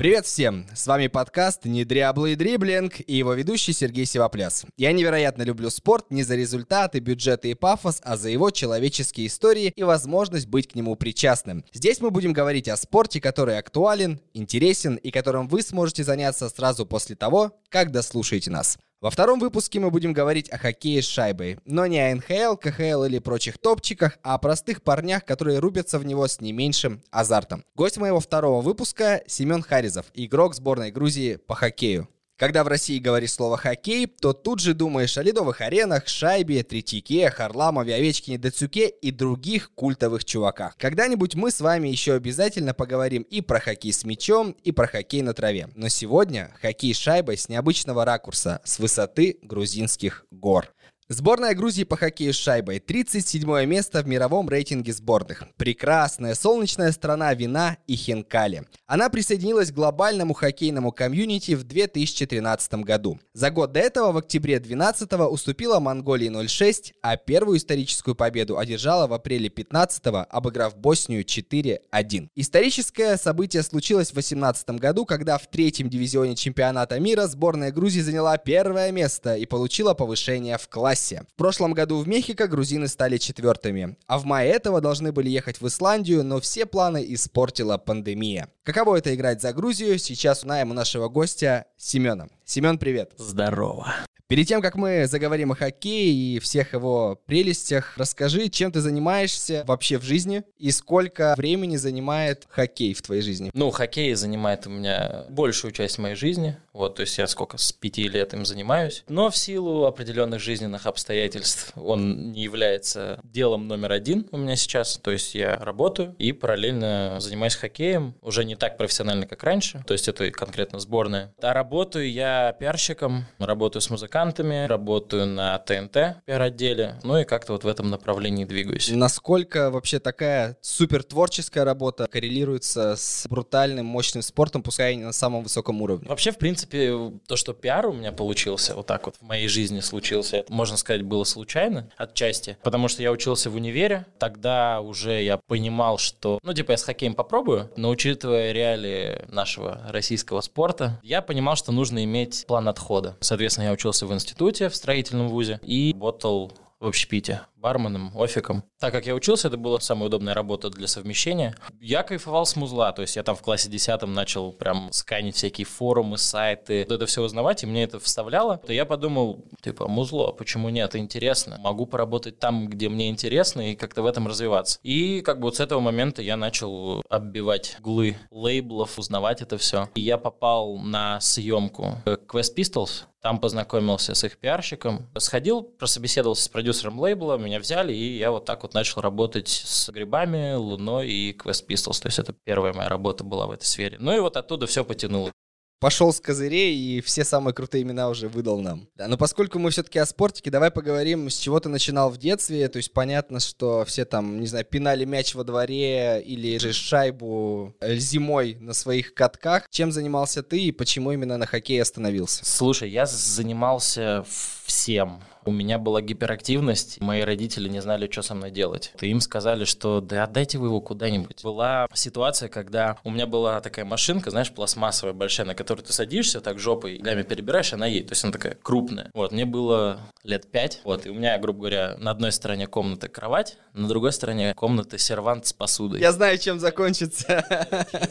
Привет всем! С вами подкаст «Недряблый дриблинг» и его ведущий Сергей Сивопляс. Я невероятно люблю спорт не за результаты, бюджеты и пафос, а за его человеческие истории и возможность быть к нему причастным. Здесь мы будем говорить о спорте, который актуален, интересен и которым вы сможете заняться сразу после того, как дослушаете нас. Во втором выпуске мы будем говорить о хоккее с шайбой, но не о НХЛ, КХЛ или прочих топчиках, а о простых парнях, которые рубятся в него с не меньшим азартом. Гость моего второго выпуска Семен Харизов, игрок сборной Грузии по хоккею. Когда в России говоришь слово «хоккей», то тут же думаешь о ледовых аренах, шайбе, Третьяке, Харламове, Овечкине, Дацюке и других культовых чуваках. Когда-нибудь мы с вами еще обязательно поговорим и про хоккей с мячом, и про хоккей на траве. Но сегодня хоккей с шайбой с необычного ракурса, с высоты грузинских гор. Сборная Грузии по хоккею с шайбой. 37 место в мировом рейтинге сборных. Прекрасная солнечная страна вина и хинкали. Она присоединилась к глобальному хоккейному комьюнити в 2013 году. За год до этого, в октябре 2012 уступила Монголии 0-6, а первую историческую победу одержала в апреле 15 обыграв Боснию 4-1. Историческое событие случилось в 2018 году, когда в третьем дивизионе чемпионата мира сборная Грузии заняла первое место и получила повышение в классе классе. В прошлом году в Мехико грузины стали четвертыми, а в мае этого должны были ехать в Исландию, но все планы испортила пандемия. Каково это играть за Грузию, сейчас узнаем у нашего гостя Семена. Семен, привет. Здорово. Перед тем, как мы заговорим о хоккее и всех его прелестях, расскажи, чем ты занимаешься вообще в жизни и сколько времени занимает хоккей в твоей жизни? Ну, хоккей занимает у меня большую часть моей жизни. Вот, то есть я сколько, с пяти лет им занимаюсь. Но в силу определенных жизненных обстоятельств он не является делом номер один у меня сейчас. То есть я работаю и параллельно занимаюсь хоккеем. Уже не так профессионально, как раньше. То есть это конкретно сборная. А работаю я пиарщиком, работаю с музыкантами музыкантами, работаю на ТНТ пиар-отделе, ну и как-то вот в этом направлении двигаюсь. Насколько вообще такая супер творческая работа коррелируется с брутальным, мощным спортом, пускай и не на самом высоком уровне? Вообще, в принципе, то, что пиар у меня получился, вот так вот в моей жизни случился, это, можно сказать, было случайно отчасти, потому что я учился в универе, тогда уже я понимал, что, ну, типа, я с хоккеем попробую, но учитывая реалии нашего российского спорта, я понимал, что нужно иметь план отхода. Соответственно, я учился в институте, в строительном вузе, и работал в общепите барменом, офиком. Так как я учился, это была самая удобная работа для совмещения. Я кайфовал с музла, то есть я там в классе 10 начал прям сканить всякие форумы, сайты, это все узнавать, и мне это вставляло. То я подумал, типа, музло, почему нет, интересно. Могу поработать там, где мне интересно, и как-то в этом развиваться. И как бы вот с этого момента я начал оббивать углы лейблов, узнавать это все. И я попал на съемку Quest Pistols, там познакомился с их пиарщиком, сходил, прособеседовался с продюсером лейбла, меня взяли, и я вот так вот начал работать с грибами, луной и Quest Pistols. То есть это первая моя работа была в этой сфере. Ну и вот оттуда все потянуло пошел с козырей и все самые крутые имена уже выдал нам. Да, но поскольку мы все-таки о спортике, давай поговорим, с чего ты начинал в детстве. То есть понятно, что все там, не знаю, пинали мяч во дворе или же шайбу э, зимой на своих катках. Чем занимался ты и почему именно на хоккее остановился? Слушай, я занимался всем. У меня была гиперактивность, мои родители не знали, что со мной делать. И им сказали, что да отдайте вы его куда-нибудь. Была ситуация, когда у меня была такая машинка, знаешь, пластмассовая большая, на которую ты садишься, так жопой, ногами перебираешь, она едет. То есть она такая крупная. Вот, мне было лет пять, вот, и у меня, грубо говоря, на одной стороне комната кровать, на другой стороне комната сервант с посудой. Я знаю, чем закончится.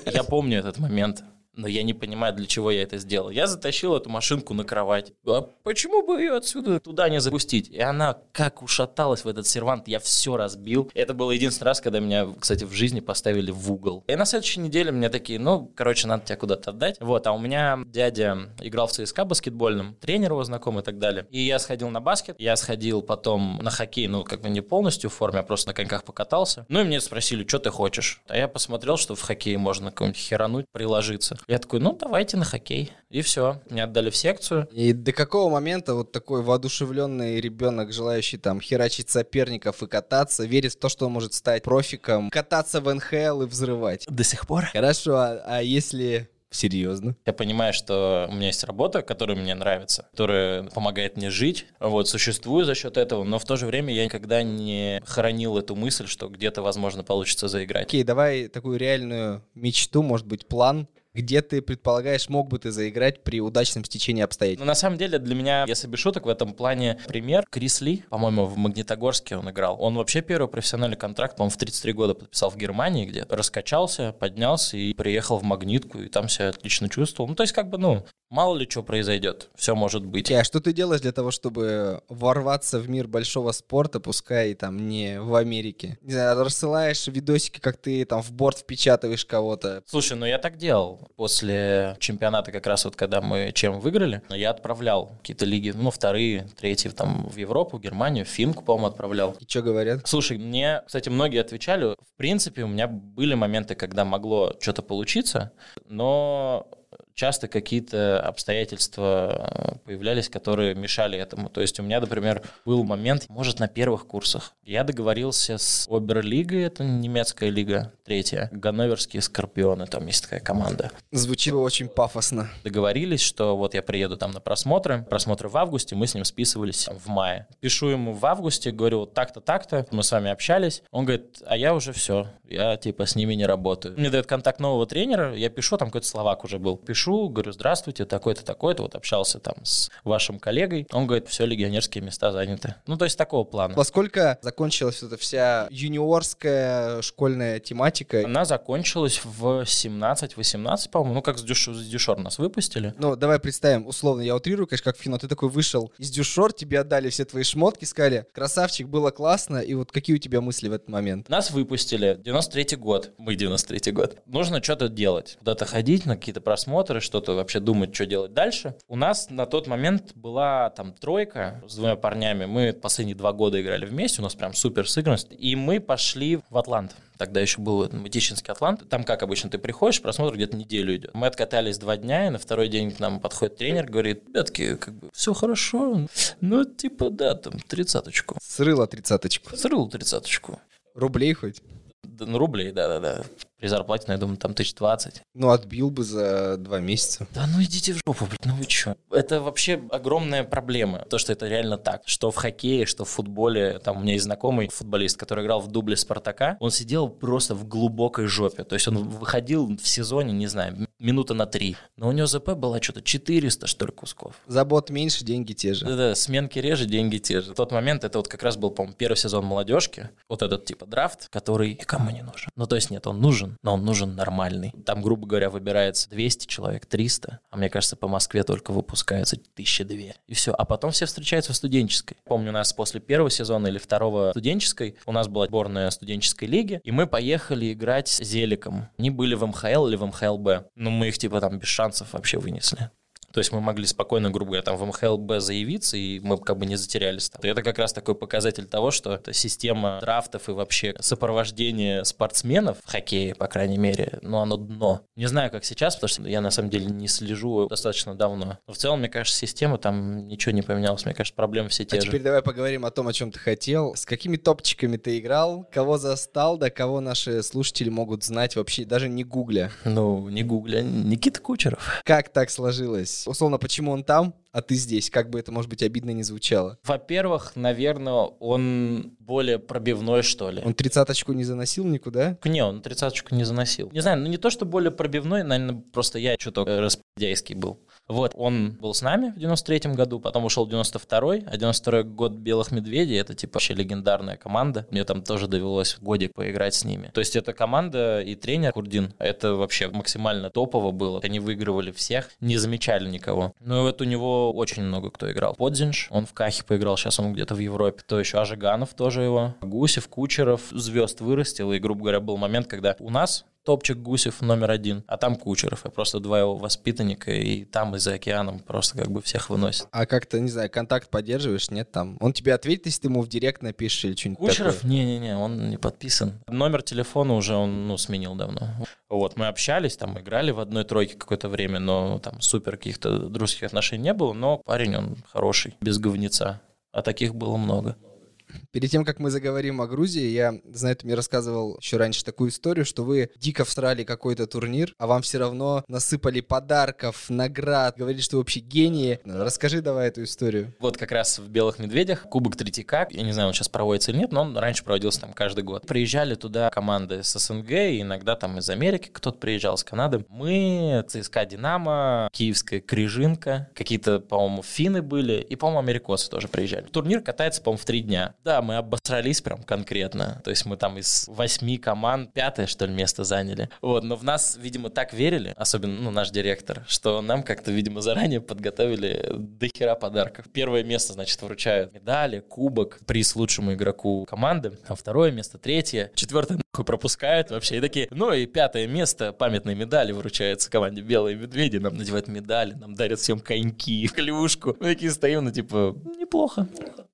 Я помню этот момент но я не понимаю, для чего я это сделал. Я затащил эту машинку на кровать. А почему бы ее отсюда туда не запустить? И она как ушаталась в этот сервант, я все разбил. Это был единственный раз, когда меня, кстати, в жизни поставили в угол. И на следующей неделе мне такие, ну, короче, надо тебя куда-то отдать. Вот, а у меня дядя играл в ЦСКА баскетбольным, тренер его знакомый и так далее. И я сходил на баскет, я сходил потом на хоккей, ну, как бы не полностью в форме, а просто на коньках покатался. Ну, и мне спросили, что ты хочешь? А я посмотрел, что в хоккее можно какой-нибудь херануть, приложиться. Я такой, ну, давайте на хоккей. И все. Меня отдали в секцию. И до какого момента вот такой воодушевленный ребенок, желающий там херачить соперников и кататься, верит в то, что он может стать профиком, кататься в НХЛ и взрывать? До сих пор. Хорошо, а, а если Серьезно? Я понимаю, что у меня есть работа, которая мне нравится, которая помогает мне жить. Вот, существую за счет этого, но в то же время я никогда не хоронил эту мысль, что где-то, возможно, получится заиграть. Окей, давай такую реальную мечту, может быть, план где ты предполагаешь, мог бы ты заиграть при удачном стечении обстоятельств? Ну, на самом деле, для меня, если без шуток, в этом плане пример Крис Ли, по-моему, в Магнитогорске он играл. Он вообще первый профессиональный контракт, по-моему, в 33 года подписал в Германии где раскачался, поднялся и приехал в Магнитку, и там себя отлично чувствовал. Ну, то есть, как бы, ну, мало ли что произойдет, все может быть. А что ты делаешь для того, чтобы ворваться в мир большого спорта, пускай там не в Америке? Не знаю, рассылаешь видосики, как ты там в борт впечатываешь кого-то. Слушай, ну я так делал. После чемпионата, как раз вот когда мы чем выиграли, я отправлял какие-то лиги, ну, вторые, третьи, там, в Европу, Германию, Финку, по-моему, отправлял. И что говорят? Слушай, мне, кстати, многие отвечали, в принципе, у меня были моменты, когда могло что-то получиться, но часто какие-то обстоятельства э, появлялись, которые мешали этому. То есть у меня, например, был момент, может, на первых курсах. Я договорился с Оберлигой, это немецкая лига, третья, Ганноверские Скорпионы, там есть такая команда. Звучит очень пафосно. Договорились, что вот я приеду там на просмотры, просмотры в августе, мы с ним списывались в мае. Пишу ему в августе, говорю, вот так-то, так-то, мы с вами общались. Он говорит, а я уже все, я типа с ними не работаю. Мне дает контакт нового тренера, я пишу, там какой-то словак уже был. Пишу, пишу, говорю, здравствуйте, такой-то, такой-то, вот общался там с вашим коллегой. Он говорит, все, легионерские места заняты. Ну, то есть такого плана. Во сколько закончилась эта вся юниорская школьная тематика? Она закончилась в 17-18, по-моему, ну, как с, дюш... с Дюшор нас выпустили. Ну, давай представим, условно, я утрирую, конечно, как Фино, ты такой вышел из Дюшор, тебе отдали все твои шмотки, сказали, красавчик, было классно, и вот какие у тебя мысли в этот момент? Нас выпустили, 93-й год, мы 93-й год. Нужно что-то делать, куда-то ходить на какие-то просмотры, просмотры, что-то вообще думать, что делать дальше. У нас на тот момент была там тройка с двумя парнями. Мы последние два года играли вместе, у нас прям супер сыгранность. И мы пошли в Атлант. Тогда еще был Матичинский Атлант. Там, как обычно, ты приходишь, просмотр где-то неделю идет. Мы откатались два дня, и на второй день к нам подходит тренер, говорит, ребятки, как бы все хорошо. Ну, типа, да, там, тридцаточку. Срыла тридцаточку. Срыл тридцаточку. Рублей хоть? Ну, рублей, да-да-да. При зарплате, ну, я думаю, там тысяч двадцать. Ну, отбил бы за два месяца. Да ну идите в жопу, блядь, ну вы чё? Это вообще огромная проблема, то, что это реально так. Что в хоккее, что в футболе. Там у меня есть знакомый футболист, который играл в дубле Спартака. Он сидел просто в глубокой жопе. То есть он выходил в сезоне, не знаю, минута на три. Но у него ЗП было что-то 400, что ли, кусков. Забот меньше, деньги те же. Да-да, сменки реже, деньги те же. В тот момент это вот как раз был, по-моему, первый сезон молодежки. Вот этот типа драфт, который кому не нужен. Ну, то есть нет, он нужен, но он нужен нормальный. Там, грубо говоря, выбирается 200 человек, 300, а мне кажется, по Москве только выпускается 1002. И все. А потом все встречаются в студенческой. Помню, у нас после первого сезона или второго студенческой у нас была сборная студенческой лиги, и мы поехали играть с Зеликом. Они были в МХЛ или в МХЛБ. Ну, мы их типа там без шансов вообще вынесли. То есть мы могли спокойно, грубо говоря, там в МХЛБ заявиться, и мы как бы не затерялись там. Это как раз такой показатель того, что эта система драфтов и вообще сопровождение спортсменов в хоккее, по крайней мере, ну, оно дно. Не знаю, как сейчас, потому что я на самом деле не слежу достаточно давно. Но в целом, мне кажется, система там ничего не поменялась. Мне кажется, проблемы все те а же. теперь давай поговорим о том, о чем ты хотел. С какими топчиками ты играл? Кого застал? Да кого наши слушатели могут знать вообще, даже не гугля? Ну, не гугля. Никита Кучеров. Как так сложилось? Условно, почему он там, а ты здесь, как бы это, может быть, обидно не звучало? Во-первых, наверное, он более пробивной, что ли. Он тридцаточку не заносил никуда? Не, он тридцаточку не заносил. Не знаю, ну не то, что более пробивной, наверное, просто я что-то распидяйский был. Вот, он был с нами в 93-м году, потом ушел в 92-й, а 92-й год Белых Медведей, это типа вообще легендарная команда. Мне там тоже довелось годик поиграть с ними. То есть эта команда и тренер Курдин, это вообще максимально топово было. Они выигрывали всех, не замечали никого. Ну и вот у него очень много кто играл. Подзинш, он в Кахе поиграл, сейчас он где-то в Европе. То еще Ажиганов тоже его. Гусев, Кучеров, звезд вырастил. И, грубо говоря, был момент, когда у нас топчик Гусев номер один, а там Кучеров. И просто два его воспитанника, и там и за океаном просто как бы всех выносит. А как-то, не знаю, контакт поддерживаешь, нет там? Он тебе ответит, если ты ему в директ напишешь или что-нибудь Кучеров? Не-не-не, он не подписан. Номер телефона уже он, ну, сменил давно. Вот, мы общались, там, играли в одной тройке какое-то время, но там супер каких-то дружеских отношений не было, но парень, он хороший, без говнеца. А таких было много. Перед тем, как мы заговорим о Грузии, я, знаю, ты мне рассказывал еще раньше такую историю, что вы дико всрали какой-то турнир, а вам все равно насыпали подарков, наград, говорили, что вы вообще гении. Расскажи давай эту историю. Вот как раз в «Белых медведях» Кубок Третьяка, я не знаю, он сейчас проводится или нет, но он раньше проводился там каждый год. Приезжали туда команды с СНГ, и иногда там из Америки кто-то приезжал, с Канады. Мы, ЦСКА «Динамо», Киевская «Крижинка», какие-то, по-моему, финны были, и, по-моему, америкосы тоже приезжали. Турнир катается, по-моему, в три дня. Да, мы обосрались прям конкретно. То есть мы там из восьми команд пятое, что ли, место заняли. Вот, но в нас, видимо, так верили, особенно, ну, наш директор, что нам как-то, видимо, заранее подготовили до хера подарков. Первое место, значит, вручают медали, кубок, приз лучшему игроку команды, а второе место, третье, четвертое нахуй пропускают вообще. И такие, ну и пятое место, памятные медали вручаются команде «Белые медведи», нам надевают медали, нам дарят всем коньки, клюшку. Мы такие стоим, ну типа, неплохо.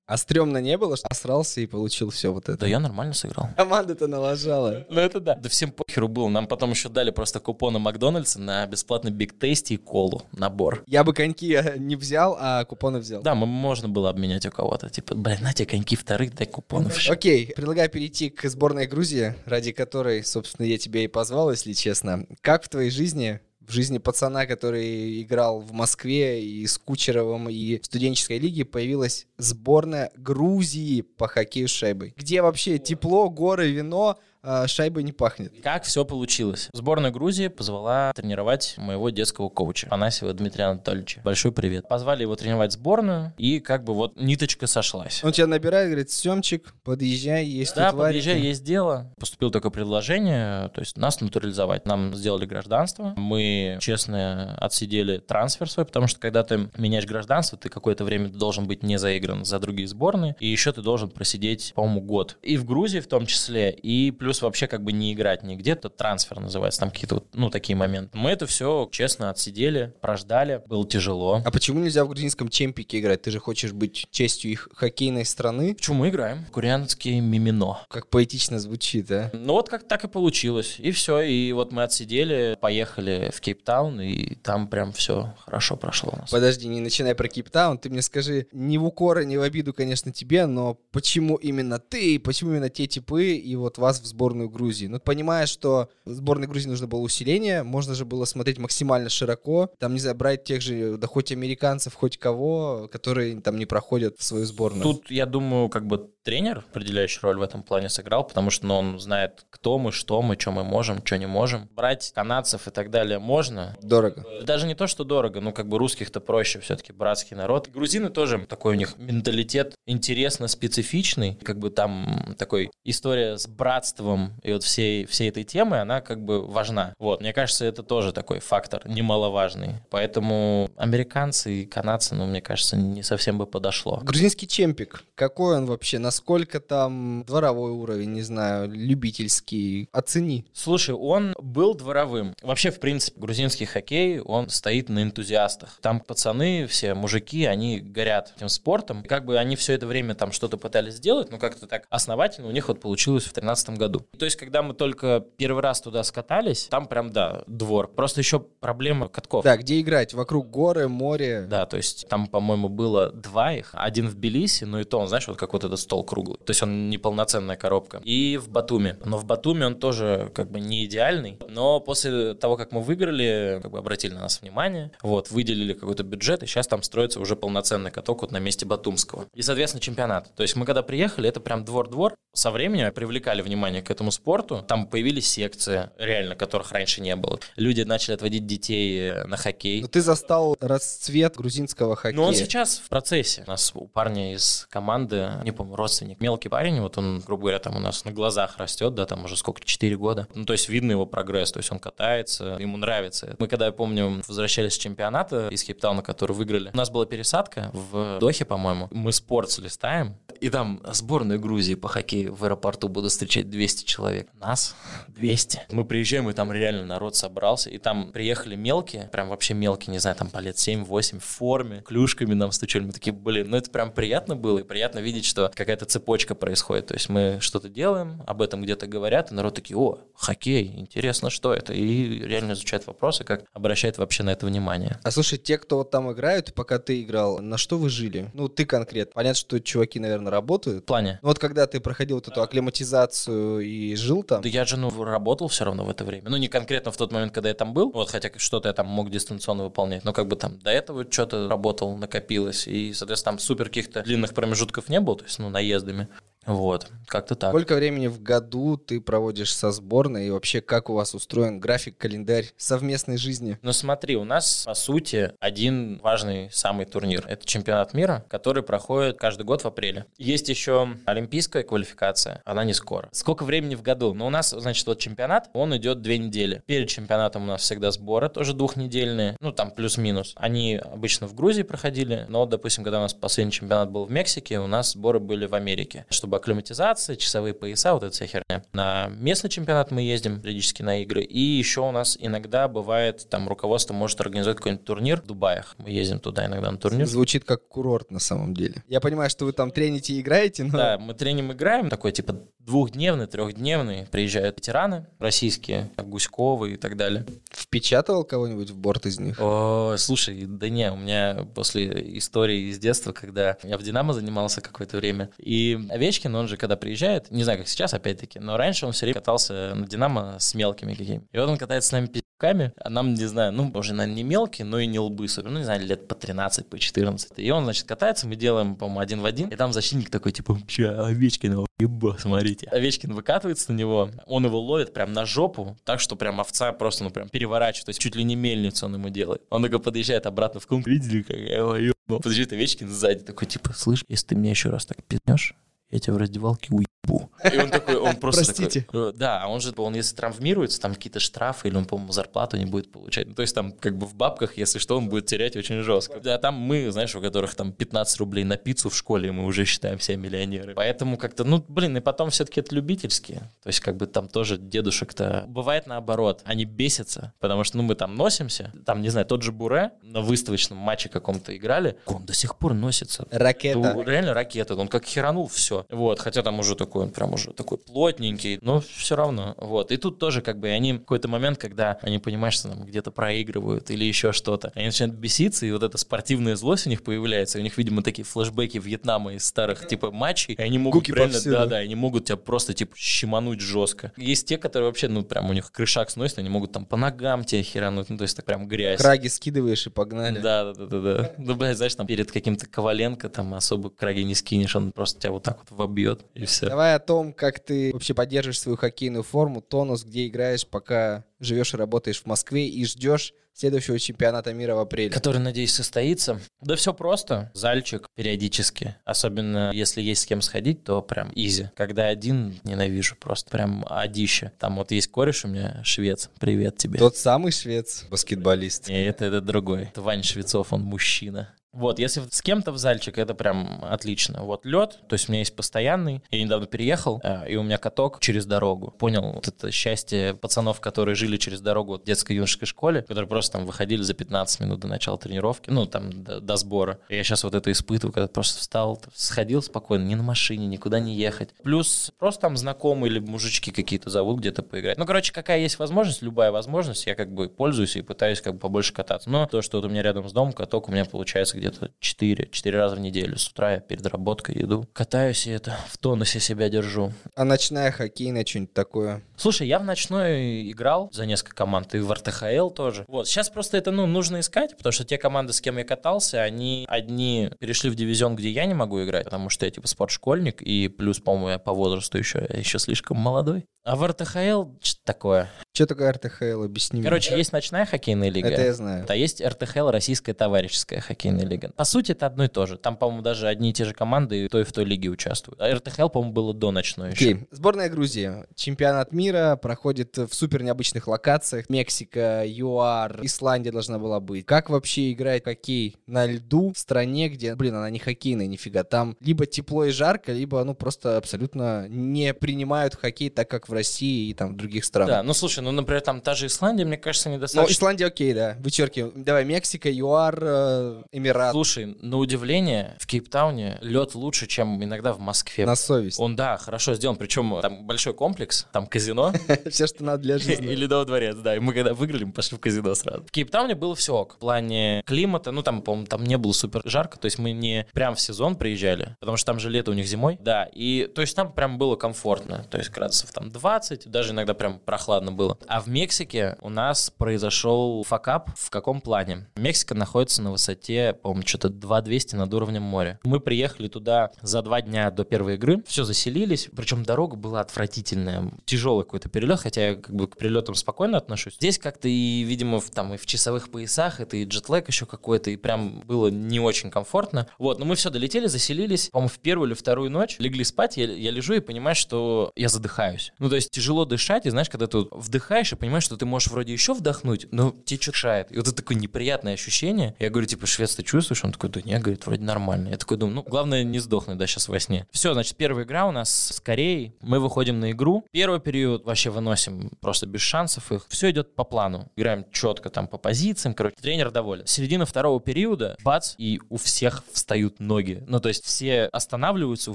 А стрёмно не было, что осрался и получил все вот это? Да я нормально сыграл. Команда-то налажала. Ну это да. Да всем похеру было. Нам потом еще дали просто купоны Макдональдса на бесплатный Биг Тейсти и колу, набор. Я бы коньки э, не взял, а купоны взял. Да, можно было обменять у кого-то. Типа, блин, на тебе коньки вторых, дай купонов. Окей, предлагаю перейти к сборной Грузии, ради которой, собственно, я тебя и позвал, если честно. Как в твоей жизни в жизни пацана, который играл в Москве и с Кучеровым, и в студенческой лиге, появилась сборная Грузии по хоккею с шайбой. Где вообще тепло, горы, вино, а шайбой не пахнет. Как все получилось? Сборная Грузии позвала тренировать моего детского коуча, Панасева Дмитрия Анатольевича. Большой привет. Позвали его тренировать сборную, и как бы вот ниточка сошлась. Он тебя набирает, говорит, Семчик, подъезжай, есть Да, тут подъезжай, варики». есть дело. Поступило такое предложение, то есть нас натурализовать. Нам сделали гражданство. Мы, честно, отсидели трансфер свой, потому что когда ты меняешь гражданство, ты какое-то время должен быть не заигран за другие сборные, и еще ты должен просидеть, по-моему, год. И в Грузии в том числе, и плюс вообще как бы не играть нигде, это трансфер называется, там какие-то вот, ну, такие моменты. Мы это все, честно, отсидели, прождали, было тяжело. А почему нельзя в грузинском чемпике играть? Ты же хочешь быть честью их хоккейной страны. Почему мы играем? Курянский мимино. Как поэтично звучит, а? Ну вот как так и получилось. И все. И вот мы отсидели, поехали в Кейптаун, и там прям все хорошо прошло у нас. Подожди, не начинай про Кейптаун. Ты мне скажи, не в укор, не в обиду, конечно, тебе, но почему именно ты, почему именно те типы и вот вас в сборную Грузии? Ну, понимаешь, что сборной Грузии нужно было усиление, можно же было смотреть максимально широко, там, не знаю, брать тех же, да хоть американцев, хоть кого, которые там не проходят в свою сборную. Тут, я думаю, как бы тренер определяющую роль в этом плане сыграл, потому что ну, он знает, кто мы, что мы, что мы можем, что не можем. Брать канадцев и так далее можно. Дорого. Даже не то, что дорого, ну как бы русских-то проще, все-таки братский народ. Грузины тоже такой у них менталитет интересно специфичный, как бы там такой история с братством и вот всей, всей этой темы, она как бы важна. Вот, мне кажется, это тоже такой фактор немаловажный. Поэтому американцы и канадцы, ну, мне кажется, не совсем бы подошло. Грузинский чемпик, какой он вообще? Насколько там дворовой уровень, не знаю, любительский? Оцени. Слушай, он был дворовым. Вообще, в принципе, грузинский хоккей, он стоит на энтузиастах. Там пацаны, все мужики, они горят этим спортом. И как бы они все это время там что-то пытались сделать, но как-то так основательно у них вот получилось в 2013 году. То есть, когда мы только первый раз туда скатались, там прям, да, двор. Просто еще проблема катков. Да, где играть? Вокруг горы, море. Да, то есть там, по-моему, было два их. Один в Тбилиси, но и то он, знаешь, вот как вот этот стол круглый. То есть он не полноценная коробка. И в Батуми. Но в Батуми он тоже как бы не идеальный. Но после того, как мы выиграли, как бы обратили на нас внимание, вот, выделили какой-то бюджет, и сейчас там строится уже полноценный каток вот на месте Батумского. И, соответственно, чемпионат. То есть мы когда приехали, это прям двор-двор. Со временем привлекали внимание к этому спорту. Там появились секции, реально, которых раньше не было. Люди начали отводить детей э, на хоккей. Но ты застал расцвет грузинского хоккея. Но он сейчас в процессе. У нас у парня из команды, не помню, родственник, мелкий парень, вот он, грубо говоря, там у нас на глазах растет, да, там уже сколько, 4 года. Ну, то есть видно его прогресс, то есть он катается, ему нравится. Мы, когда, я помню, возвращались с чемпионата из Кейптауна, который выиграли, у нас была пересадка в Дохе, по-моему. Мы спорт листаем, и там сборную Грузии по хоккею в аэропорту буду встречать 200 200 человек. Нас 200. Мы приезжаем, и там реально народ собрался, и там приехали мелкие, прям вообще мелкие, не знаю, там по лет 7-8 в форме, клюшками нам стучали. Мы такие, блин, ну это прям приятно было, и приятно видеть, что какая-то цепочка происходит. То есть мы что-то делаем, об этом где-то говорят, и народ такие, о, хоккей, интересно, что это? И реально изучают вопросы, как обращает вообще на это внимание. А слушай, те, кто вот там играют, пока ты играл, на что вы жили? Ну, ты конкретно. Понятно, что чуваки, наверное, работают. В плане? Ну, вот когда ты проходил вот эту акклиматизацию и жил там, Да я же, ну, работал все равно в это время. Ну, не конкретно в тот момент, когда я там был, вот, хотя что-то я там мог дистанционно выполнять, но как бы там до этого что-то работал, накопилось, и, соответственно, там супер каких-то длинных промежутков не было, то есть, ну, наездами. Вот, как-то так. сколько времени в году ты проводишь со сборной и вообще как у вас устроен график, календарь совместной жизни? Ну смотри, у нас, по сути, один важный самый турнир. Это чемпионат мира, который проходит каждый год в апреле. Есть еще олимпийская квалификация, она не скоро. Сколько времени в году? Ну у нас, значит, вот чемпионат, он идет две недели. Перед чемпионатом у нас всегда сборы, тоже двухнедельные, ну там плюс-минус. Они обычно в Грузии проходили, но, допустим, когда у нас последний чемпионат был в Мексике, у нас сборы были в Америке, чтобы акклиматизация, часовые пояса, вот эта вся херня. На местный чемпионат мы ездим периодически на игры, и еще у нас иногда бывает, там руководство может организовать какой-нибудь турнир в Дубаях. Мы ездим туда иногда на турнир. Звучит как курорт на самом деле. Я понимаю, что вы там трените и играете, но... Да, мы треним играем, такой типа двухдневный, трехдневный. Приезжают ветераны российские, Гуськовы и так далее. Впечатывал кого-нибудь в борт из них? О, слушай, да не, у меня после истории из детства, когда я в «Динамо» занимался какое-то время, и Овечкин, он же когда приезжает, не знаю, как сейчас опять-таки, но раньше он все время катался на «Динамо» с мелкими какими И вот он катается с нами пи***ками, а нам, не знаю, ну, уже, наверное, не мелкие, но и не лбы, ну, не знаю, лет по 13, по 14. И он, значит, катается, мы делаем, по-моему, один в один, и там защитник такой, типа, ща, Овечкин, еба, смотрите. Овечкин выкатывается на него, он его ловит прям на жопу, так что прям овца просто, ну, прям переворачивает, то есть чуть ли не мельницу он ему делает. Он такой подъезжает обратно в клуб, видели, как я его ебал? Подъезжает Овечкин сзади, такой, типа, слышь, если ты меня еще раз так пизнешь, я тебя в раздевалке уебу. И он такой, он просто Простите. такой... э, Да, он же, он если травмируется, там какие-то штрафы, или он, по-моему, зарплату не будет получать. Ну, то есть там как бы в бабках, если что, он будет терять очень жестко. Да, там мы, знаешь, у которых там 15 рублей на пиццу в школе, мы уже считаем себя миллионеры. Поэтому как-то, ну, блин, и потом все-таки это любительские. То есть как бы там тоже дедушек-то... Бывает наоборот, они бесятся, потому что, ну, мы там носимся, там, не знаю, тот же Буре на выставочном матче каком-то играли, он до сих пор носится. Ракета. Ну, реально ракета, он как херанул все. Вот, хотя там уже такой, он прям уже такой плотненький, но все равно. Вот, и тут тоже как бы они в какой-то момент, когда они понимают, что там где-то проигрывают или еще что-то, они начинают беситься, и вот эта спортивная злость у них появляется, у них, видимо, такие флешбеки Вьетнама из старых типа матчей, и они могут Гуки реально, повсюду. да, да, они могут тебя просто типа щемануть жестко. Есть те, которые вообще, ну прям у них крышак сносит, они могут там по ногам тебя херануть, ну то есть так прям грязь. Краги скидываешь и погнали. Да, да, да, да, да. Ну, блядь, знаешь, там перед каким-то Коваленко там особо краги не скинешь, он просто тебя вот так вот вобьет, и все. Давай о том, как ты вообще поддерживаешь свою хоккейную форму, тонус, где играешь, пока живешь и работаешь в Москве и ждешь следующего чемпионата мира в апреле. Который, надеюсь, состоится. Да все просто. Зальчик периодически. Особенно, если есть с кем сходить, то прям изи. Когда один, ненавижу просто. Прям одище. Там вот есть кореш у меня, швец. Привет тебе. Тот самый швец, баскетболист. Не, это, это другой. Это Вань Швецов, он мужчина. Вот, если с кем-то в зальчик, это прям отлично. Вот лед, то есть у меня есть постоянный. Я недавно переехал, э, и у меня каток через дорогу. Понял вот это счастье пацанов, которые жили через дорогу в детско-юношеской школе, которые просто там выходили за 15 минут до начала тренировки, ну, там, до, до сбора. И я сейчас вот это испытываю, когда просто встал, сходил спокойно, ни на машине, никуда не ехать. Плюс просто там знакомые или мужички какие-то зовут где-то поиграть. Ну, короче, какая есть возможность, любая возможность, я как бы пользуюсь и пытаюсь как бы побольше кататься. Но то, что вот у меня рядом с домом каток, у меня получается где-то 4, 4 раза в неделю. С утра я перед работкой иду, катаюсь и это в тонусе себя держу. А ночная хоккейная что-нибудь такое? Слушай, я в ночной играл за несколько команд, и в РТХЛ тоже. Вот, сейчас просто это, ну, нужно искать, потому что те команды, с кем я катался, они одни перешли в дивизион, где я не могу играть, потому что я типа спортшкольник, и плюс, по-моему, я по возрасту еще, я еще слишком молодой. А в РТХЛ что-то такое. Что такое РТХЛ? Объясни мне. Короче, есть ночная хоккейная лига. Это я знаю. А есть РТХЛ, Российская товарищеская хоккейная лига. По сути, это одно и то же. Там, по-моему, даже одни и те же команды и в той и в той лиге участвуют. А РТХЛ, по-моему, было до ночной еще. Окей. Сборная Грузии. Чемпионат мира проходит в супер необычных локациях. Мексика, ЮАР, Исландия должна была быть. Как вообще играет хоккей на льду в стране, где, блин, она не хоккейная нифига. Там либо тепло и жарко, либо, ну, просто абсолютно не принимают хоккей так, как в России и там в других странах. Да, ну слушай, ну, например, там та же Исландия, мне кажется, Ну, недостаточно. Исландия окей, да. Вычеркиваем. Давай, Мексика, ЮАР, э, Эмират. Слушай, на удивление, в Кейптауне лед лучше, чем иногда в Москве. На совесть. Он, да, хорошо сделан. Причем там большой комплекс, там казино Все, что надо для и жизни. Ледовый дворец, да. И мы когда выиграли, мы пошли в казино сразу. В Кейптауне было все ок. В плане климата, ну там, по-моему, там не было супер жарко, то есть мы не прям в сезон приезжали, потому что там же лето у них зимой. Да, и то есть там прям было комфортно. То есть градусов там 20, даже иногда прям прохладно было. А в Мексике у нас произошел факап. В каком плане? Мексика находится на высоте, по-моему, что-то 2200 над уровнем моря. Мы приехали туда за два дня до первой игры, все заселились, причем дорога была отвратительная, тяжелый какой-то перелет, хотя я как бы к перелетам спокойно отношусь. Здесь как-то и, видимо, в, там и в часовых поясах, это и джетлэг еще какой-то, и прям было не очень комфортно. Вот, но мы все долетели, заселились, по-моему, в первую или вторую ночь, легли спать, я, я лежу и понимаю, что я задыхаюсь. Ну, то есть тяжело дышать, и знаешь, когда ты вдыхаешь и понимаешь, что ты можешь вроде еще вдохнуть, но тебе что шает. И вот это такое неприятное ощущение. Я говорю, типа, швец, ты чувствуешь? Он такой, да нет, говорит, вроде нормально. Я такой думаю, ну, главное не сдохнуть, да, сейчас во сне. Все, значит, первая игра у нас с Кореей. Мы выходим на игру. Первый период вообще выносим просто без шансов их. Все идет по плану. Играем четко там по позициям. Короче, тренер доволен. Середина второго периода, бац, и у всех встают ноги. Ну, то есть все останавливаются, у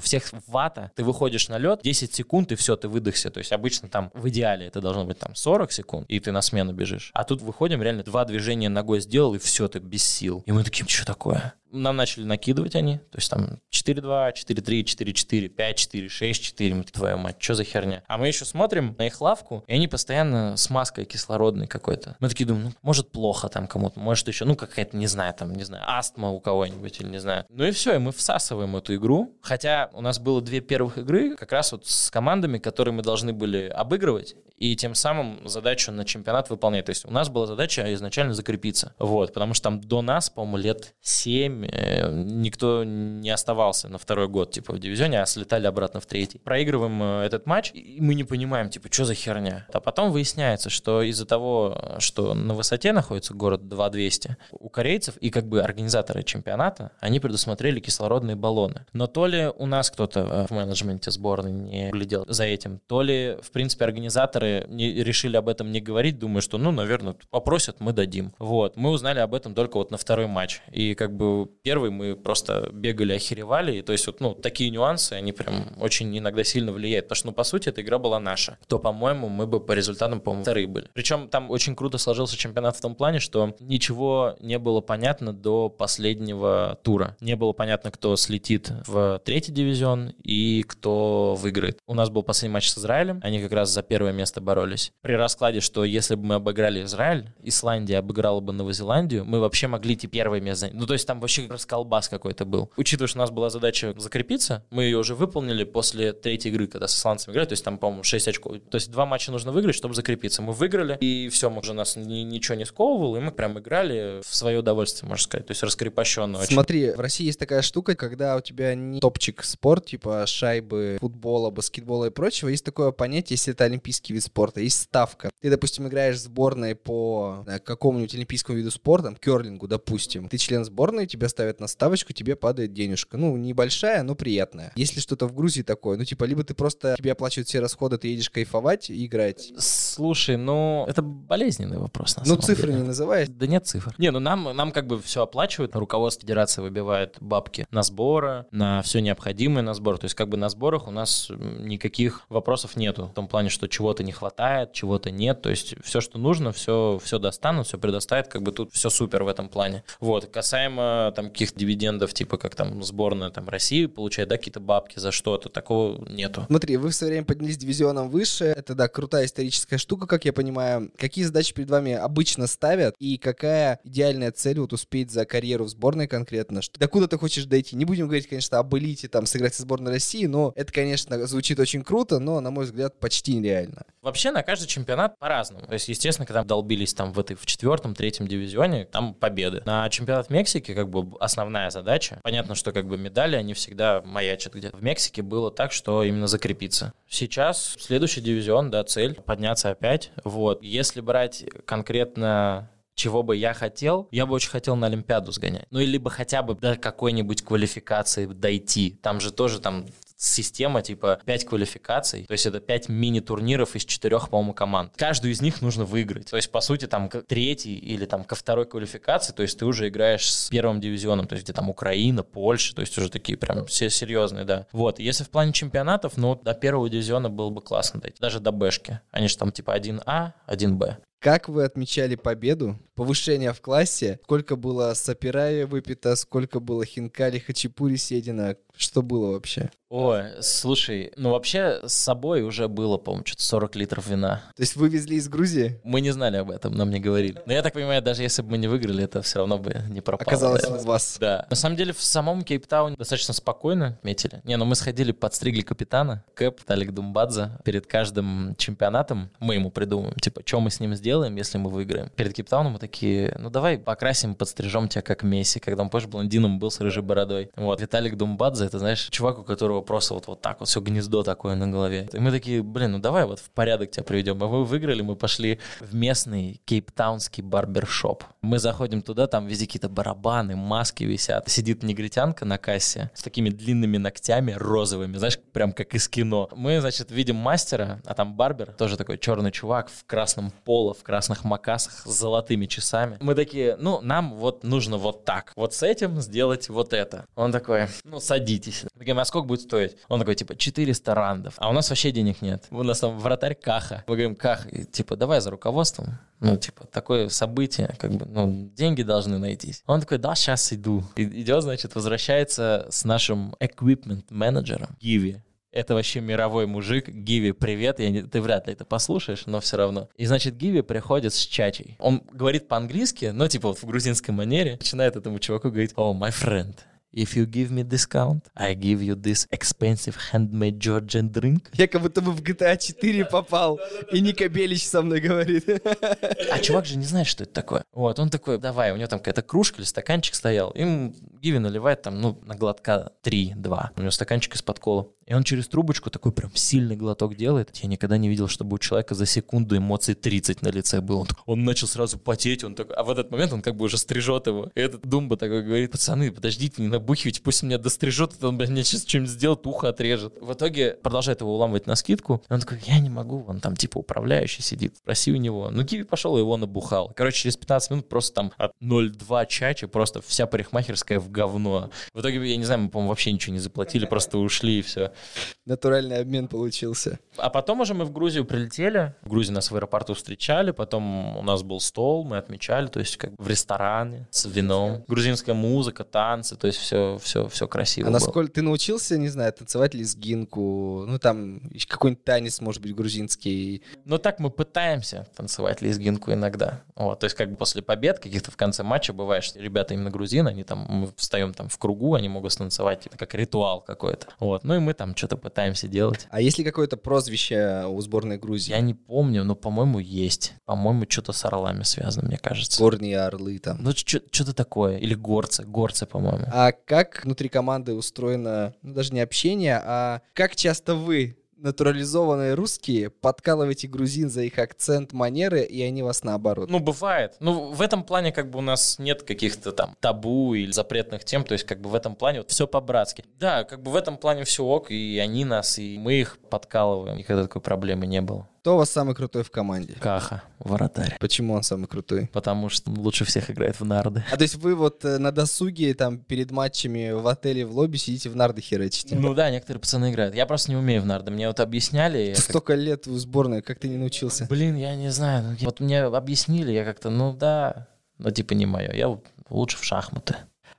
всех вата. Ты выходишь на лед, 10 секунд, и все, ты выдохся. То есть обычно там в идеале это должно быть там 40 секунд, и ты на смену бежишь. А тут выходим, реально два движения ногой сделал, и все, ты без сил. И мы такие, что такое? Нам начали накидывать они, то есть там 4-2, 4-3, 4-4, 5-4, 6-4, мы твою мать, что за херня? А мы еще смотрим на их лавку, и они постоянно с маской кислородной какой-то. Мы такие думаем, ну, может, плохо там кому-то, может, еще, ну, какая-то, не знаю, там, не знаю, астма у кого-нибудь или не знаю. Ну и все, и мы всасываем эту игру, хотя у нас было две первых игры как раз вот с командами, которые мы должны были обыгрывать, и тем самым задачу на чемпионат выполнять. То есть у нас была задача изначально закрепиться. Вот, потому что там до нас, по-моему, лет 7 никто не оставался на второй год, типа, в дивизионе, а слетали обратно в третий. Проигрываем э, этот матч, и мы не понимаем, типа, что за херня. А потом выясняется, что из-за того, что на высоте находится город 2200, у корейцев и как бы организаторы чемпионата, они предусмотрели кислородные баллоны. Но то ли у нас кто-то э, в менеджменте сборной не глядел за этим, то ли, в принципе, организаторы не, решили об этом не говорить, думая, что, ну, наверное, попросят, мы дадим. Вот. Мы узнали об этом только вот на второй матч. И как бы первый мы просто бегали, охеревали. И, то есть вот, ну, такие нюансы, они прям очень иногда сильно влияют. Потому что, ну, по сути, эта игра была наша. То, по-моему, мы бы по результатам, по-моему, вторые были. Причем там очень круто сложился чемпионат в том плане, что ничего не было понятно до последнего тура. Не было понятно, кто слетит в третий дивизион и кто выиграет. У нас был последний матч с Израилем. Они как раз за первое место боролись. При раскладе, что если бы мы обыграли Израиль, Исландия обыграла бы Новую Зеландию, мы вообще могли идти первое место. Ну, то есть там вообще расколбас какой-то был. Учитывая, что у нас была задача закрепиться, мы ее уже выполнили после третьей игры, когда с исландцами играли, то есть там, по-моему, 6 очков. То есть два матча нужно выиграть, чтобы закрепиться. Мы выиграли, и все, уже нас ни- ничего не сковывало, и мы прям играли в свое удовольствие, можно сказать. То есть раскрепощенно очень. Смотри, в России есть такая штука, когда у тебя не топчик спорт, типа шайбы, футбола, баскетбола и прочего, есть такое понятие, если это олимпийский вид спорта, есть ставка. Ты, допустим, играешь в сборной по какому-нибудь олимпийскому виду спорта, там, керлингу, допустим. Ты член сборной, тебя ставят на ставочку, тебе падает денежка. Ну, небольшая, но приятная. Есть ли что-то в Грузии такое? Ну, типа, либо ты просто, тебе оплачивают все расходы, ты едешь кайфовать и играть. Слушай, ну, это болезненный вопрос, на Ну, цифры деле. не называй. Да нет цифр. Не, ну нам, нам как бы все оплачивают. Руководство федерации выбивает бабки на сборы, на все необходимое на сбор. То есть как бы на сборах у нас никаких вопросов нету. В том плане, что чего-то не хватает, чего-то нет. То есть все, что нужно, все, все достанут, все предоставят. Как бы тут все супер в этом плане. Вот. Касаемо там каких-то дивидендов, типа как там сборная там России получает, да, какие-то бабки за что-то, такого нету. Смотри, вы в свое время поднялись дивизионом выше. Это, да, крутая историческая штука, как я понимаю. Какие задачи перед вами обычно ставят? И какая идеальная цель вот успеть за карьеру в сборной конкретно? Что, докуда ты хочешь дойти? Не будем говорить, конечно, об элите, там, сыграть со сборной России, но это, конечно, звучит очень круто, но, на мой взгляд, почти нереально. Вообще на каждый чемпионат по-разному. То есть, естественно, когда долбились там в этой в четвертом, третьем дивизионе, там победы. На чемпионат Мексики как бы основная задача. Понятно, что как бы медали, они всегда маячат где-то. В Мексике было так, что именно закрепиться. Сейчас следующий дивизион, да, цель подняться опять. Вот. Если брать конкретно чего бы я хотел, я бы очень хотел на Олимпиаду сгонять. Ну, либо хотя бы до какой-нибудь квалификации дойти. Там же тоже там система типа 5 квалификаций, то есть это 5 мини-турниров из 4, по-моему, команд. Каждую из них нужно выиграть. То есть, по сути, там к третьей или там ко второй квалификации, то есть ты уже играешь с первым дивизионом, то есть где там Украина, Польша, то есть уже такие прям все серьезные, да. Вот, если в плане чемпионатов, ну, до первого дивизиона было бы классно дойти, даже до Бэшки. Они же там типа 1А, 1Б. Как вы отмечали победу? Повышение в классе? Сколько было сапираи выпито? Сколько было хинкали, хачапури съедено? Что было вообще? Ой, слушай, ну вообще с собой уже было, по-моему, что-то 40 литров вина. То есть вы везли из Грузии? Мы не знали об этом, нам не говорили. Но я так понимаю, даже если бы мы не выиграли, это все равно бы не пропало. Оказалось у вас. Да. На самом деле в самом Кейптауне достаточно спокойно метили. Не, ну мы сходили, подстригли капитана, Кэп, Талик Думбадзе. Перед каждым чемпионатом мы ему придумаем, типа, что мы с ним сделаем, если мы выиграем. Перед Кейптауном мы такие, ну давай покрасим, подстрижем тебя как Месси, когда он, позже блондином был с рыжей бородой. Вот, Виталик Думбадзе, это, знаешь, чувак, у которого просто вот, вот так вот все гнездо такое на голове. И мы такие, блин, ну давай вот в порядок тебя приведем. А мы выиграли, мы пошли в местный кейптаунский барбершоп. Мы заходим туда, там везде какие-то барабаны, маски висят. Сидит негритянка на кассе с такими длинными ногтями розовыми, знаешь, прям как из кино. Мы, значит, видим мастера, а там барбер, тоже такой черный чувак в красном поло, в красных макасах с золотыми часами. Мы такие, ну, нам вот нужно вот так. Вот с этим сделать вот это. Он такой, ну, садитесь. Мы говорим, а сколько будет стоить? Он такой, типа, 400 рандов. А у нас вообще денег нет. У нас там вратарь Каха. Мы говорим, Ках, типа, давай за руководством. Ну, типа, такое событие, как бы, ну, деньги должны найтись. Он такой, да, сейчас иду. И идет, значит, возвращается с нашим equipment менеджером Гиви. Это вообще мировой мужик. Гиви, привет. Я не, ты вряд ли это послушаешь, но все равно. И, значит, Гиви приходит с чачей. Он говорит по-английски, но типа вот в грузинской манере. Начинает этому чуваку говорить, oh, my friend, If you give me discount, I give you this expensive handmade Georgian drink. Я как будто бы в GTA 4 попал, и Ника Белич со мной говорит. А чувак же не знает, что это такое. Вот, он такой, давай, у него там какая-то кружка или стаканчик стоял. Им Гиви наливает там, ну, на глотка 3-2. У него стаканчик из-под кола. И он через трубочку такой прям сильный глоток делает. Я никогда не видел, чтобы у человека за секунду эмоций 30 на лице было. Он, он начал сразу потеть, он такой, а в этот момент он как бы уже стрижет его. И этот Думба такой говорит, пацаны, подождите, не набухивайте, пусть меня дострижет, это он блядь, мне сейчас что-нибудь сделает, ухо отрежет. В итоге продолжает его уламывать на скидку. И он такой, я не могу, он там типа управляющий сидит, спроси у него. Ну, Киви пошел, и его набухал. Короче, через 15 минут просто там от 0,2 чачи просто вся парикмахерская в говно. В итоге, я не знаю, мы, по-моему, вообще ничего не заплатили, просто ушли и все. Натуральный обмен получился. А потом уже мы в Грузию прилетели. В Грузии нас в аэропорту встречали. Потом у нас был стол, мы отмечали, то есть как в ресторане с вином. Грузинская музыка, танцы, то есть все, все, все красиво А было. насколько ты научился, не знаю, танцевать лезгинку? Ну, там какой-нибудь танец, может быть, грузинский. Ну так мы пытаемся танцевать лезгинку иногда. Вот, то есть как бы после побед каких-то в конце матча бывает, что ребята именно грузины, они там, мы встаем там в кругу, они могут станцевать, типа, как ритуал какой-то. Вот, ну и мы там что-то пытаемся делать. А есть ли какое-то прозвище у сборной Грузии? Я не помню, но, по-моему, есть. По-моему, что-то с орлами связано, мне кажется. Горные орлы там. Ну, что-то такое. Или горцы. Горцы, по-моему. А как внутри команды устроено, ну, даже не общение, а как часто вы натурализованные русские подкалываете грузин за их акцент, манеры, и они вас наоборот. Ну, бывает. Ну, в этом плане как бы у нас нет каких-то там табу или запретных тем, то есть как бы в этом плане вот все по-братски. Да, как бы в этом плане все ок, и они нас, и мы их подкалываем. Никогда такой проблемы не было. Кто у вас самый крутой в команде? Каха, вратарь. Почему он самый крутой? Потому что лучше всех играет в нарды. А то есть вы вот э, на досуге, там, перед матчами в отеле в лобби сидите в нарды херачите? Ну да, некоторые пацаны играют. Я просто не умею в нарды. Мне вот объясняли. как- Столько лет в сборной, как ты не научился? Блин, я не знаю. ну, Вот мне объяснили, я как-то, ну да, но типа не мое. Я лучше в шахматы.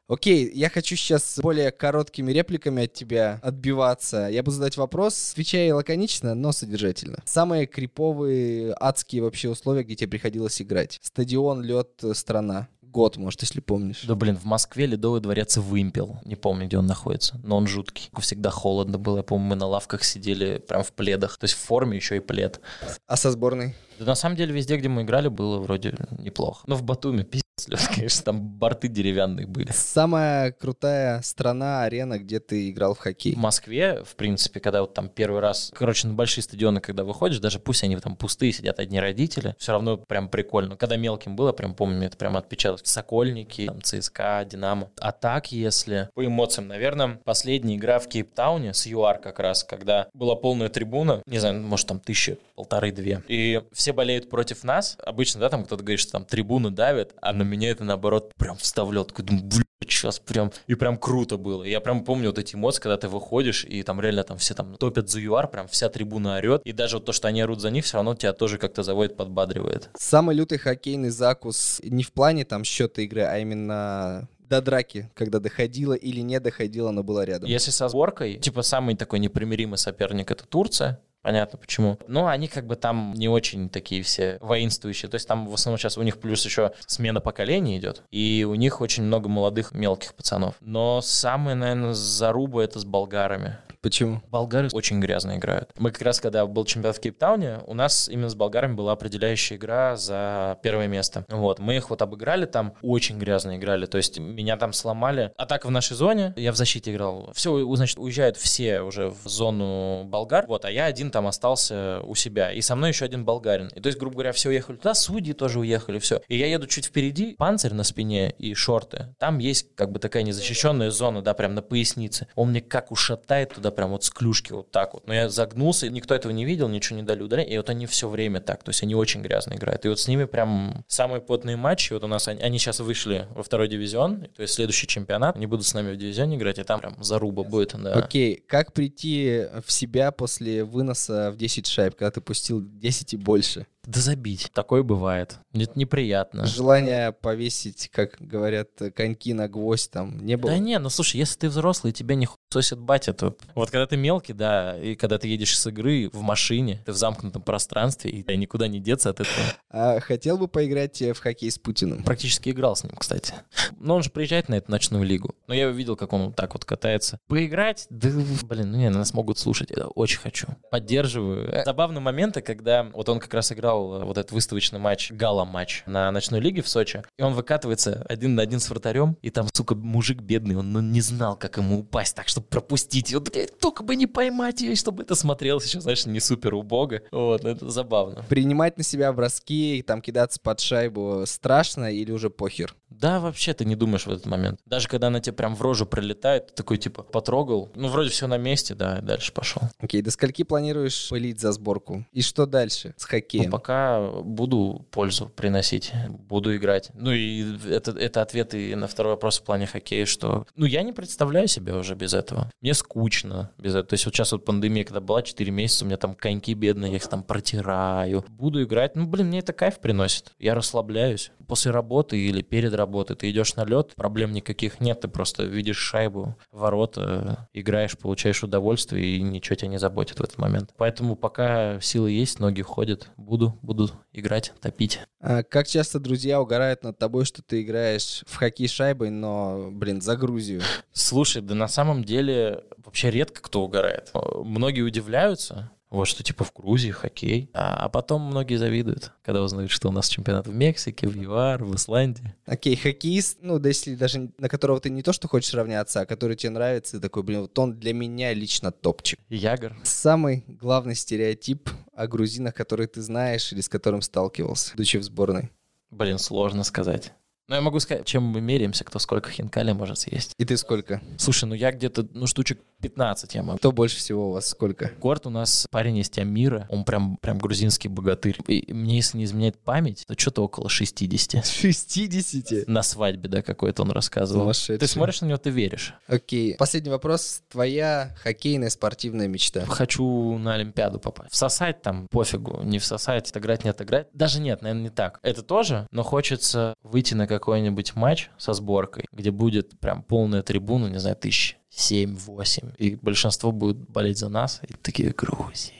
Окей, я хочу сейчас более короткими репликами от тебя отбиваться. Я буду задать вопрос, отвечай лаконично, но содержательно. Самые криповые, адские вообще условия, где тебе приходилось играть? Стадион, лед, страна. год, может, если помнишь. Да, блин, в Москве Ледовый дворец вымпел. Не помню, где он находится, но он жуткий. Всегда холодно было. Я помню, мы на лавках сидели прям в пледах. То есть в форме еще и плед. А со сборной? Да на самом деле везде, где мы играли, было вроде неплохо. Но в Батуми, пиздец, Лёд, конечно, там борты деревянные были. Самая крутая страна, арена, где ты играл в хоккей? В Москве, в принципе, когда вот там первый раз, короче, на большие стадионы, когда выходишь, даже пусть они там пустые, сидят одни родители, все равно прям прикольно. Когда мелким было, прям помню, это прям отпечаталось. Сокольники, там, ЦСКА, Динамо. А так, если по эмоциям, наверное, последняя игра в Кейптауне с ЮАР как раз, когда была полная трибуна, не знаю, может там тысячи, полторы-две, и все болеют против нас. Обычно, да, там кто-то говорит, что там трибуны давят, а на меня это наоборот прям вставлял. Такой, думаю, блин, сейчас прям, и прям круто было. Я прям помню вот эти эмоции, когда ты выходишь, и там реально там все там топят за ЮАР, прям вся трибуна орет, и даже вот то, что они орут за них, все равно тебя тоже как-то заводит, подбадривает. Самый лютый хоккейный закус не в плане там счета игры, а именно до драки, когда доходила или не доходила, но была рядом. Если со сборкой, типа самый такой непримиримый соперник это Турция, Понятно почему. Но они как бы там не очень такие все воинствующие. То есть там в основном сейчас у них плюс еще смена поколений идет. И у них очень много молодых мелких пацанов. Но самое, наверное, заруба это с болгарами. Почему? Болгары очень грязно играют. Мы как раз, когда был чемпионат в Кейптауне, у нас именно с болгарами была определяющая игра за первое место. Вот, мы их вот обыграли там, очень грязно играли, то есть меня там сломали. Атака в нашей зоне, я в защите играл. Все, значит, уезжают все уже в зону болгар, вот, а я один там остался у себя. И со мной еще один болгарин. И то есть, грубо говоря, все уехали туда, судьи тоже уехали, все. И я еду чуть впереди, панцирь на спине и шорты. Там есть как бы такая незащищенная зона, да, прям на пояснице. Он мне как ушатает туда прям вот с клюшки вот так вот. Но я загнулся, никто этого не видел, ничего не дали ударения. И вот они все время так, то есть они очень грязно играют. И вот с ними прям самые потные матчи, вот у нас, они, они сейчас вышли во второй дивизион, то есть следующий чемпионат, они будут с нами в дивизионе играть, и там прям заруба будет, да. Окей, как прийти в себя после выноса в 10 шайб, когда ты пустил 10 и больше? Да забить. Такое бывает. Это неприятно. Желание повесить, как говорят, коньки на гвоздь там не было? Да не, ну слушай, если ты взрослый, тебя не сосет батя, то... Вот когда ты мелкий, да, и когда ты едешь с игры в машине, ты в замкнутом пространстве, и ты никуда не деться от этого. А хотел бы поиграть в хоккей с Путиным? Практически играл с ним, кстати. Но он же приезжает на эту ночную лигу. Но я видел, как он вот так вот катается. Поиграть? Да, блин, ну не, нас могут слушать. Я очень хочу. Поддерживаю. Забавные моменты, когда вот он как раз играл играл вот этот выставочный матч, гала-матч на ночной лиге в Сочи, и он выкатывается один на один с вратарем, и там, сука, мужик бедный, он ну, не знал, как ему упасть так, чтобы пропустить. И блядь, только бы не поймать ее, чтобы это смотрелось еще, знаешь, не супер убого. Вот, это забавно. Принимать на себя броски, там кидаться под шайбу страшно или уже похер? Да, вообще ты не думаешь в этот момент. Даже когда она тебе прям в рожу прилетает, ты такой типа потрогал, ну вроде все на месте, да, дальше пошел. Окей, до скольки планируешь пылить за сборку? И что дальше с хоккеем? Ну, пока буду пользу приносить, буду играть. Ну и это, это ответ и на второй вопрос в плане хоккея, что ну я не представляю себя уже без этого. Мне скучно без этого. То есть вот сейчас вот пандемия, когда была 4 месяца, у меня там коньки бедные, я их там протираю. Буду играть. Ну блин, мне это кайф приносит. Я расслабляюсь. После работы или перед работой ты идешь на лед, проблем никаких нет, ты просто видишь шайбу, ворота, играешь, получаешь удовольствие и ничего тебя не заботит в этот момент. Поэтому пока силы есть, ноги ходят, буду, буду играть, топить. А как часто друзья угорают над тобой, что ты играешь в хоккей шайбой, но, блин, за Грузию? Слушай, да на самом деле вообще редко кто угорает. Многие удивляются, вот что типа в Грузии хоккей. А, а потом многие завидуют, когда узнают, что у нас чемпионат в Мексике, в ЮАР, в Исландии. Окей, хоккеист, ну, да если даже на которого ты не то, что хочешь равняться, а который тебе нравится, ты такой, блин, вот он для меня лично топчик. Ягор. Самый главный стереотип о грузинах, который ты знаешь или с которым сталкивался, будучи в сборной? Блин, сложно сказать. Ну, я могу сказать, чем мы меряемся, кто сколько хинкали может съесть. И ты сколько? Слушай, ну я где-то, ну, штучек 15 я могу. Кто больше всего у вас сколько? Горд у нас парень из Амира, он прям, прям грузинский богатырь. И мне, если не изменяет память, то что-то около 60. 60? На свадьбе, да, какой-то он рассказывал. Сумасшедший. Ты смотришь на него, ты веришь. Окей. Последний вопрос. Твоя хоккейная спортивная мечта? Хочу на Олимпиаду попасть. Всосать там пофигу, не всосать, отыграть, не отыграть. Даже нет, наверное, не так. Это тоже, но хочется выйти на какой-нибудь матч со сборкой, где будет прям полная трибуна, не знаю, тысяч 7-8, и большинство будет болеть за нас, и такие Грузия.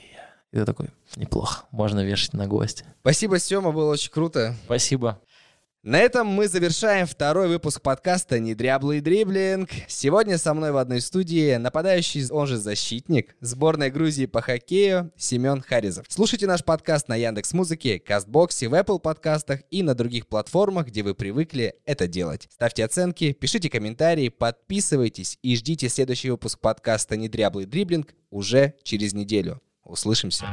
И ты такой, неплохо, можно вешать на гости. Спасибо, Сема, было очень круто. Спасибо. На этом мы завершаем второй выпуск подкаста «Недряблый дриблинг». Сегодня со мной в одной студии нападающий, он же защитник, сборной Грузии по хоккею Семен Харизов. Слушайте наш подкаст на Яндекс Музыке, Кастбоксе, в Apple подкастах и на других платформах, где вы привыкли это делать. Ставьте оценки, пишите комментарии, подписывайтесь и ждите следующий выпуск подкаста «Недряблый дриблинг» уже через неделю. Услышимся.